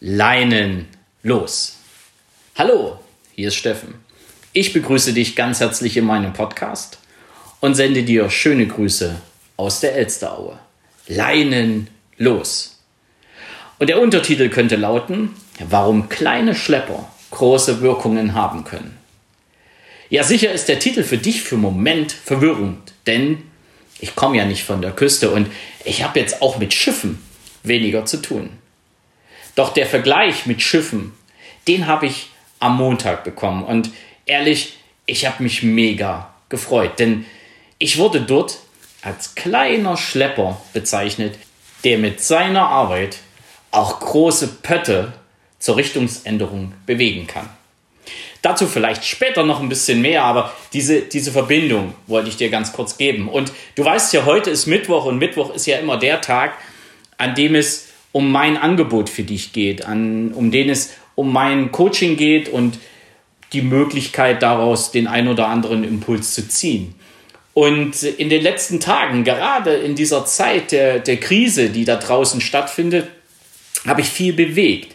Leinen los. Hallo, hier ist Steffen. Ich begrüße dich ganz herzlich in meinem Podcast und sende dir schöne Grüße aus der Elsteraue. Leinen los. Und der Untertitel könnte lauten, warum kleine Schlepper große Wirkungen haben können. Ja, sicher ist der Titel für dich für Moment verwirrend, denn ich komme ja nicht von der Küste und ich habe jetzt auch mit Schiffen weniger zu tun. Doch der Vergleich mit Schiffen, den habe ich am Montag bekommen. Und ehrlich, ich habe mich mega gefreut, denn ich wurde dort als kleiner Schlepper bezeichnet, der mit seiner Arbeit auch große Pötte zur Richtungsänderung bewegen kann. Dazu vielleicht später noch ein bisschen mehr, aber diese, diese Verbindung wollte ich dir ganz kurz geben. Und du weißt ja, heute ist Mittwoch und Mittwoch ist ja immer der Tag, an dem es um mein Angebot für dich geht, an, um den es um mein Coaching geht und die Möglichkeit daraus den ein oder anderen Impuls zu ziehen. Und in den letzten Tagen, gerade in dieser Zeit der, der Krise, die da draußen stattfindet, habe ich viel bewegt.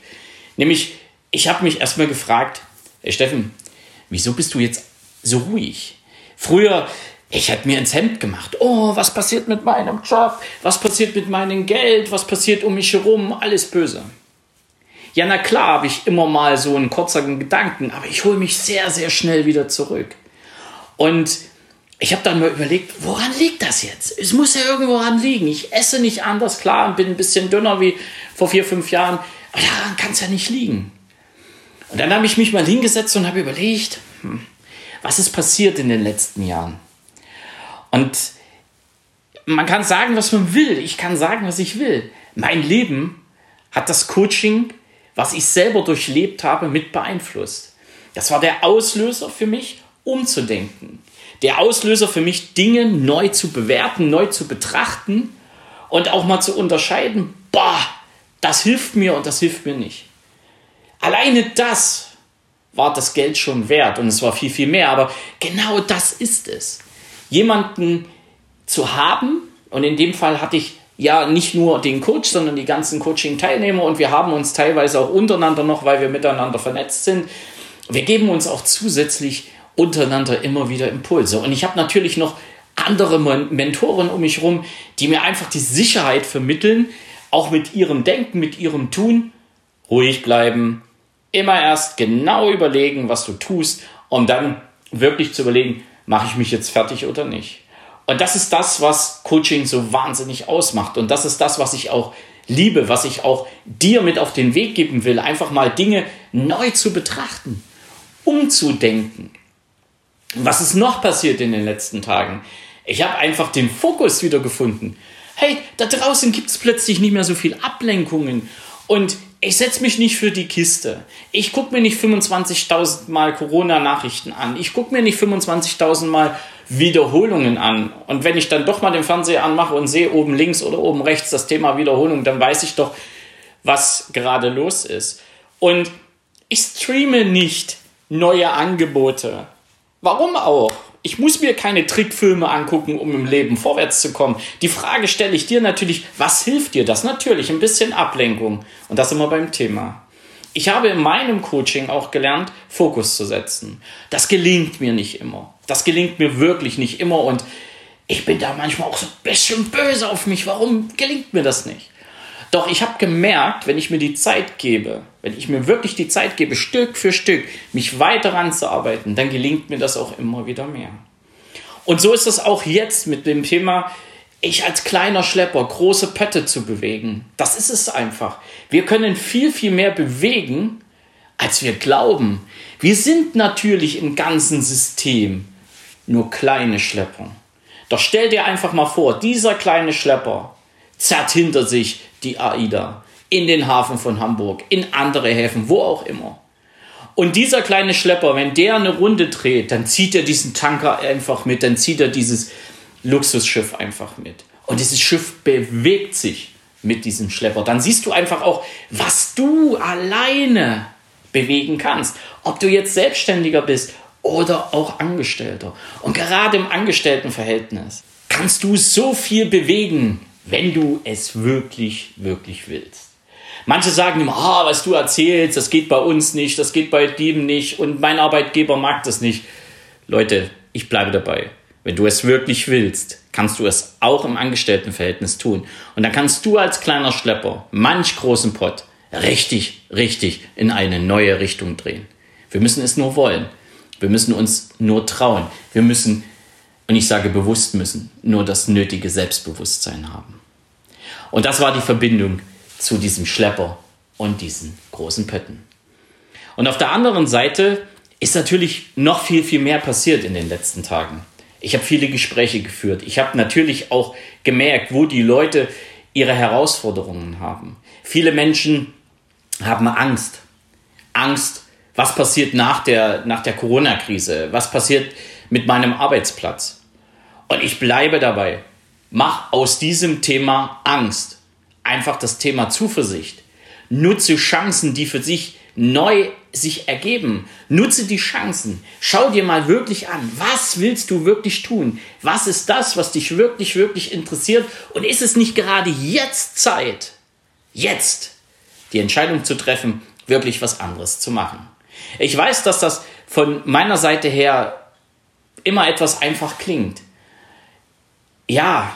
Nämlich, ich habe mich erstmal gefragt, hey Steffen, wieso bist du jetzt so ruhig? Früher ich hätte mir ins Hemd gemacht. Oh, was passiert mit meinem Job? Was passiert mit meinem Geld? Was passiert um mich herum? Alles böse. Ja, na klar habe ich immer mal so einen kurzen Gedanken, aber ich hole mich sehr, sehr schnell wieder zurück. Und ich habe dann mal überlegt, woran liegt das jetzt? Es muss ja irgendwo ran liegen. Ich esse nicht anders, klar, und bin ein bisschen dünner wie vor vier, fünf Jahren, aber daran kann es ja nicht liegen. Und dann habe ich mich mal hingesetzt und habe überlegt, hm, was ist passiert in den letzten Jahren? Und man kann sagen, was man will. Ich kann sagen, was ich will. Mein Leben hat das Coaching, was ich selber durchlebt habe, mit beeinflusst. Das war der Auslöser für mich, umzudenken. Der Auslöser für mich, Dinge neu zu bewerten, neu zu betrachten und auch mal zu unterscheiden, boah, das hilft mir und das hilft mir nicht. Alleine das war das Geld schon wert und es war viel, viel mehr, aber genau das ist es jemanden zu haben. Und in dem Fall hatte ich ja nicht nur den Coach, sondern die ganzen Coaching-Teilnehmer und wir haben uns teilweise auch untereinander noch, weil wir miteinander vernetzt sind. Wir geben uns auch zusätzlich untereinander immer wieder Impulse. Und ich habe natürlich noch andere Mentoren um mich herum, die mir einfach die Sicherheit vermitteln, auch mit ihrem Denken, mit ihrem Tun, ruhig bleiben, immer erst genau überlegen, was du tust, um dann wirklich zu überlegen, mache ich mich jetzt fertig oder nicht? Und das ist das, was Coaching so wahnsinnig ausmacht. Und das ist das, was ich auch liebe, was ich auch dir mit auf den Weg geben will, einfach mal Dinge neu zu betrachten, umzudenken. Was ist noch passiert in den letzten Tagen? Ich habe einfach den Fokus wieder gefunden. Hey, da draußen gibt es plötzlich nicht mehr so viel Ablenkungen. Und ich setze mich nicht für die Kiste. Ich gucke mir nicht 25.000 Mal Corona-Nachrichten an. Ich gucke mir nicht 25.000 Mal Wiederholungen an. Und wenn ich dann doch mal den Fernseher anmache und sehe oben links oder oben rechts das Thema Wiederholung, dann weiß ich doch, was gerade los ist. Und ich streame nicht neue Angebote. Warum auch? Ich muss mir keine Trickfilme angucken, um im Leben vorwärts zu kommen. Die Frage stelle ich dir natürlich, was hilft dir das? Natürlich ein bisschen Ablenkung. Und das immer beim Thema. Ich habe in meinem Coaching auch gelernt, Fokus zu setzen. Das gelingt mir nicht immer. Das gelingt mir wirklich nicht immer. Und ich bin da manchmal auch so ein bisschen böse auf mich. Warum gelingt mir das nicht? Doch ich habe gemerkt, wenn ich mir die Zeit gebe, wenn ich mir wirklich die Zeit gebe, Stück für Stück mich weiter ranzuarbeiten, dann gelingt mir das auch immer wieder mehr. Und so ist es auch jetzt mit dem Thema, ich als kleiner Schlepper große Pötte zu bewegen. Das ist es einfach. Wir können viel, viel mehr bewegen, als wir glauben. Wir sind natürlich im ganzen System nur kleine Schlepper. Doch stell dir einfach mal vor, dieser kleine Schlepper zerrt hinter sich die AIDA in den Hafen von Hamburg, in andere Häfen, wo auch immer. Und dieser kleine Schlepper, wenn der eine Runde dreht, dann zieht er diesen Tanker einfach mit, dann zieht er dieses Luxusschiff einfach mit. Und dieses Schiff bewegt sich mit diesem Schlepper. Dann siehst du einfach auch, was du alleine bewegen kannst. Ob du jetzt Selbstständiger bist oder auch Angestellter. Und gerade im Angestelltenverhältnis kannst du so viel bewegen wenn du es wirklich, wirklich willst. Manche sagen immer, ah, was du erzählst, das geht bei uns nicht, das geht bei dem nicht und mein Arbeitgeber mag das nicht. Leute, ich bleibe dabei. Wenn du es wirklich willst, kannst du es auch im Angestelltenverhältnis tun. Und dann kannst du als kleiner Schlepper manch großen Pott richtig, richtig in eine neue Richtung drehen. Wir müssen es nur wollen. Wir müssen uns nur trauen. Wir müssen, und ich sage bewusst müssen, nur das nötige Selbstbewusstsein haben. Und das war die Verbindung zu diesem Schlepper und diesen großen Pötten. Und auf der anderen Seite ist natürlich noch viel, viel mehr passiert in den letzten Tagen. Ich habe viele Gespräche geführt. Ich habe natürlich auch gemerkt, wo die Leute ihre Herausforderungen haben. Viele Menschen haben Angst. Angst, was passiert nach der, nach der Corona-Krise? Was passiert mit meinem Arbeitsplatz? Und ich bleibe dabei. Mach aus diesem Thema Angst einfach das Thema Zuversicht. Nutze Chancen, die für sich neu sich ergeben. Nutze die Chancen. Schau dir mal wirklich an, was willst du wirklich tun? Was ist das, was dich wirklich, wirklich interessiert? Und ist es nicht gerade jetzt Zeit, jetzt die Entscheidung zu treffen, wirklich was anderes zu machen? Ich weiß, dass das von meiner Seite her immer etwas einfach klingt. Ja,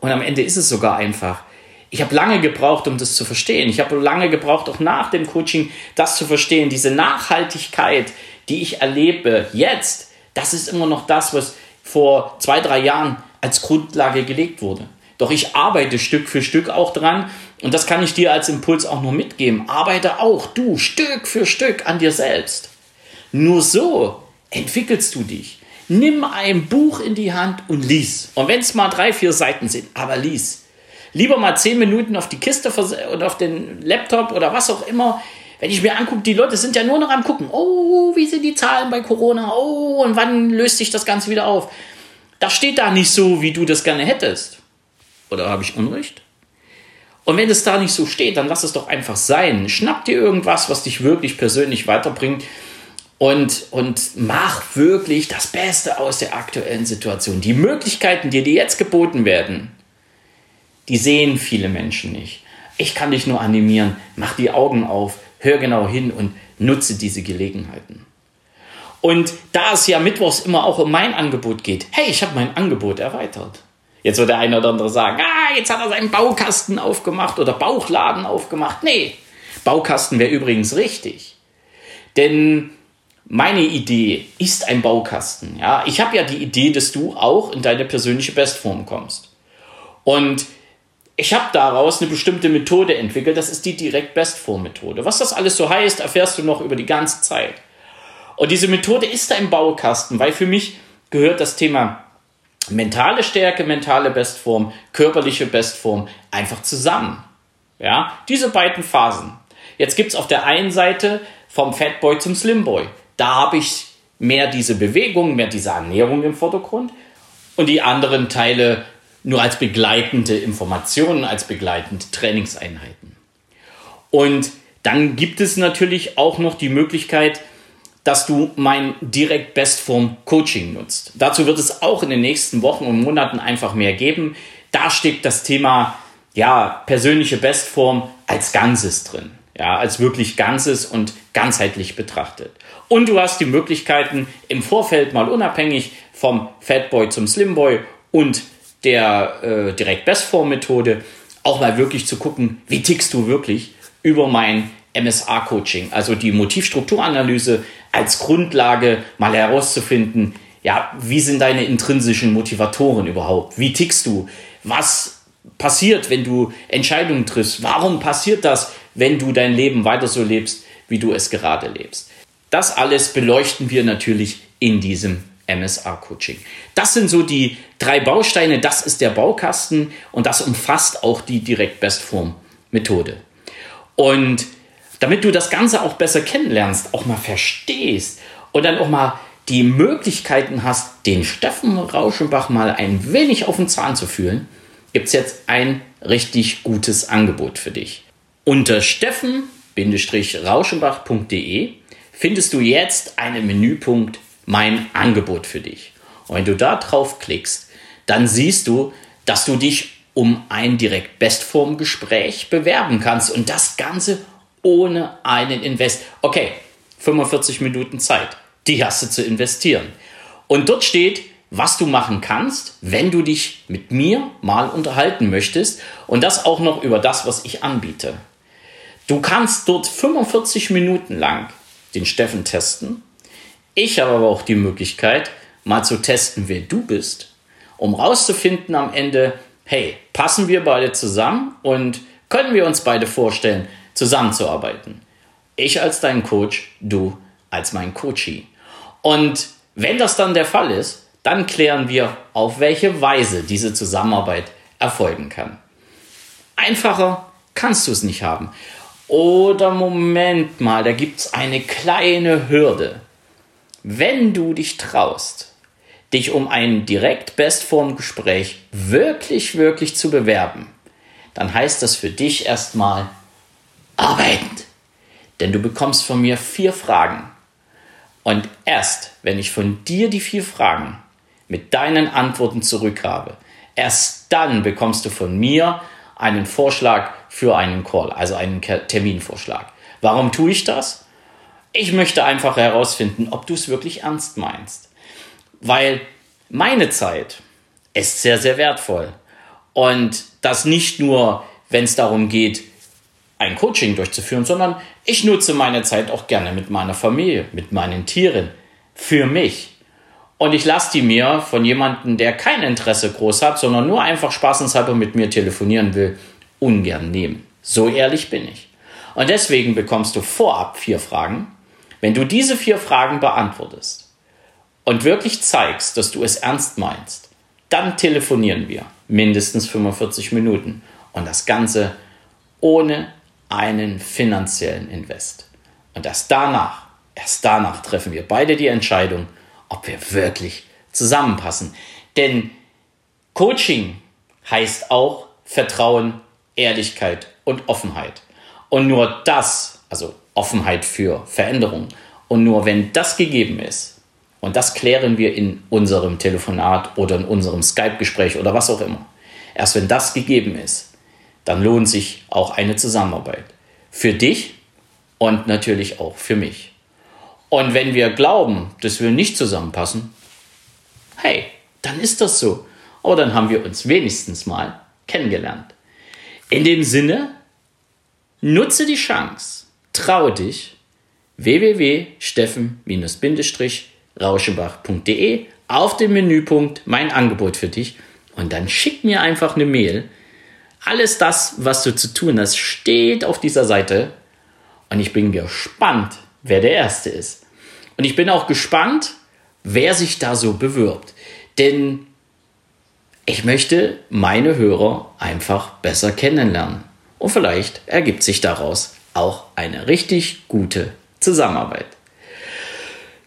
und am Ende ist es sogar einfach ich habe lange gebraucht, um das zu verstehen. Ich habe lange gebraucht, auch nach dem Coaching, das zu verstehen. Diese Nachhaltigkeit, die ich erlebe jetzt, das ist immer noch das, was vor zwei, drei Jahren als Grundlage gelegt wurde. Doch ich arbeite Stück für Stück auch dran und das kann ich dir als Impuls auch nur mitgeben. Arbeite auch du Stück für Stück an dir selbst. Nur so entwickelst du dich. Nimm ein Buch in die Hand und lies. Und wenn es mal drei, vier Seiten sind, aber lies lieber mal zehn Minuten auf die Kiste oder auf den Laptop oder was auch immer. Wenn ich mir angucke, die Leute sind ja nur noch am gucken. Oh, wie sind die Zahlen bei Corona? Oh, und wann löst sich das Ganze wieder auf? Das steht da nicht so, wie du das gerne hättest. Oder habe ich Unrecht? Und wenn es da nicht so steht, dann lass es doch einfach sein. Schnapp dir irgendwas, was dich wirklich persönlich weiterbringt und, und mach wirklich das Beste aus der aktuellen Situation. Die Möglichkeiten, die dir jetzt geboten werden, die sehen viele Menschen nicht. Ich kann dich nur animieren, mach die Augen auf, hör genau hin und nutze diese Gelegenheiten. Und da es ja mittwochs immer auch um mein Angebot geht, hey, ich habe mein Angebot erweitert. Jetzt wird der eine oder andere sagen, ah, jetzt hat er seinen Baukasten aufgemacht oder Bauchladen aufgemacht. Nee, Baukasten wäre übrigens richtig. Denn meine Idee ist ein Baukasten. Ja, ich habe ja die Idee, dass du auch in deine persönliche Bestform kommst. Und ich habe daraus eine bestimmte Methode entwickelt, das ist die Direkt-Bestform-Methode. Was das alles so heißt, erfährst du noch über die ganze Zeit. Und diese Methode ist ein Baukasten, weil für mich gehört das Thema mentale Stärke, mentale Bestform, körperliche Bestform einfach zusammen. Ja, diese beiden Phasen. Jetzt gibt es auf der einen Seite vom Fatboy zum Slimboy. Da habe ich mehr diese Bewegung, mehr diese Ernährung im Vordergrund. Und die anderen Teile nur als begleitende Informationen, als begleitende Trainingseinheiten. Und dann gibt es natürlich auch noch die Möglichkeit, dass du mein Direkt Bestform Coaching nutzt. Dazu wird es auch in den nächsten Wochen und Monaten einfach mehr geben. Da steckt das Thema ja, persönliche Bestform als Ganzes drin. Ja, als wirklich Ganzes und ganzheitlich betrachtet. Und du hast die Möglichkeiten im Vorfeld mal unabhängig vom Fatboy zum Slimboy und der äh, Direkt-Bestform-Methode auch mal wirklich zu gucken, wie tickst du wirklich über mein MSA-Coaching, also die Motivstrukturanalyse als Grundlage mal herauszufinden, ja, wie sind deine intrinsischen Motivatoren überhaupt? Wie tickst du? Was passiert, wenn du Entscheidungen triffst? Warum passiert das, wenn du dein Leben weiter so lebst, wie du es gerade lebst? Das alles beleuchten wir natürlich in diesem MSA-Coaching. Das sind so die drei Bausteine, das ist der Baukasten und das umfasst auch die Direkt-Bestform-Methode. Und damit du das Ganze auch besser kennenlernst, auch mal verstehst und dann auch mal die Möglichkeiten hast, den Steffen Rauschenbach mal ein wenig auf den Zahn zu fühlen, gibt es jetzt ein richtig gutes Angebot für dich. Unter steffen-rauschenbach.de findest du jetzt einen Menüpunkt mein Angebot für dich. Und wenn du da drauf klickst, dann siehst du, dass du dich um ein direkt Bestform-Gespräch bewerben kannst. Und das Ganze ohne einen Invest. Okay, 45 Minuten Zeit, die hast du zu investieren. Und dort steht, was du machen kannst, wenn du dich mit mir mal unterhalten möchtest und das auch noch über das, was ich anbiete. Du kannst dort 45 Minuten lang den Steffen testen. Ich habe aber auch die Möglichkeit, mal zu testen, wer du bist, um rauszufinden am Ende, hey, passen wir beide zusammen und können wir uns beide vorstellen, zusammenzuarbeiten. Ich als dein Coach, du als mein Coachie. Und wenn das dann der Fall ist, dann klären wir, auf welche Weise diese Zusammenarbeit erfolgen kann. Einfacher kannst du es nicht haben. Oder Moment mal, da gibt es eine kleine Hürde. Wenn du dich traust, dich um ein direkt Bestform-Gespräch wirklich, wirklich zu bewerben, dann heißt das für dich erstmal arbeiten. Denn du bekommst von mir vier Fragen. Und erst, wenn ich von dir die vier Fragen mit deinen Antworten zurück habe, erst dann bekommst du von mir einen Vorschlag für einen Call, also einen Terminvorschlag. Warum tue ich das? Ich möchte einfach herausfinden, ob du es wirklich ernst meinst. Weil meine Zeit ist sehr, sehr wertvoll. Und das nicht nur, wenn es darum geht, ein Coaching durchzuführen, sondern ich nutze meine Zeit auch gerne mit meiner Familie, mit meinen Tieren, für mich. Und ich lasse die mir von jemandem, der kein Interesse groß hat, sondern nur einfach spaßenshalber mit mir telefonieren will, ungern nehmen. So ehrlich bin ich. Und deswegen bekommst du vorab vier Fragen. Wenn du diese vier Fragen beantwortest und wirklich zeigst, dass du es ernst meinst, dann telefonieren wir mindestens 45 Minuten und das Ganze ohne einen finanziellen Invest. Und erst danach, erst danach treffen wir beide die Entscheidung, ob wir wirklich zusammenpassen. Denn Coaching heißt auch Vertrauen, Ehrlichkeit und Offenheit. Und nur das, also Offenheit für Veränderung, und nur wenn das gegeben ist, und das klären wir in unserem Telefonat oder in unserem Skype-Gespräch oder was auch immer, erst wenn das gegeben ist, dann lohnt sich auch eine Zusammenarbeit. Für dich und natürlich auch für mich. Und wenn wir glauben, dass wir nicht zusammenpassen, hey, dann ist das so. Aber dann haben wir uns wenigstens mal kennengelernt. In dem Sinne, nutze die Chance, traue dich, www.steffen-rauschenbach.de auf dem Menüpunkt mein Angebot für dich und dann schick mir einfach eine Mail alles das, was du zu tun hast, steht auf dieser Seite. Und ich bin gespannt, wer der Erste ist. Und ich bin auch gespannt, wer sich da so bewirbt. Denn ich möchte meine Hörer einfach besser kennenlernen. Und vielleicht ergibt sich daraus auch eine richtig gute Zusammenarbeit.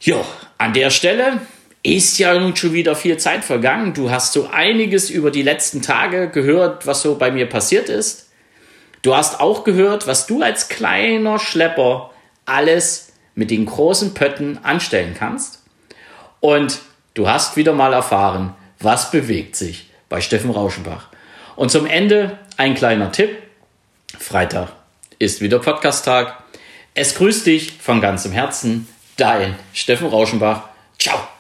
Jo, an der Stelle ist ja nun schon wieder viel Zeit vergangen. Du hast so einiges über die letzten Tage gehört, was so bei mir passiert ist. Du hast auch gehört, was du als kleiner Schlepper alles mit den großen Pötten anstellen kannst. Und du hast wieder mal erfahren, was bewegt sich bei Steffen Rauschenbach. Und zum Ende ein kleiner Tipp. Freitag ist wieder Podcast-Tag. Es grüßt dich von ganzem Herzen, dein Steffen Rauschenbach. Ciao.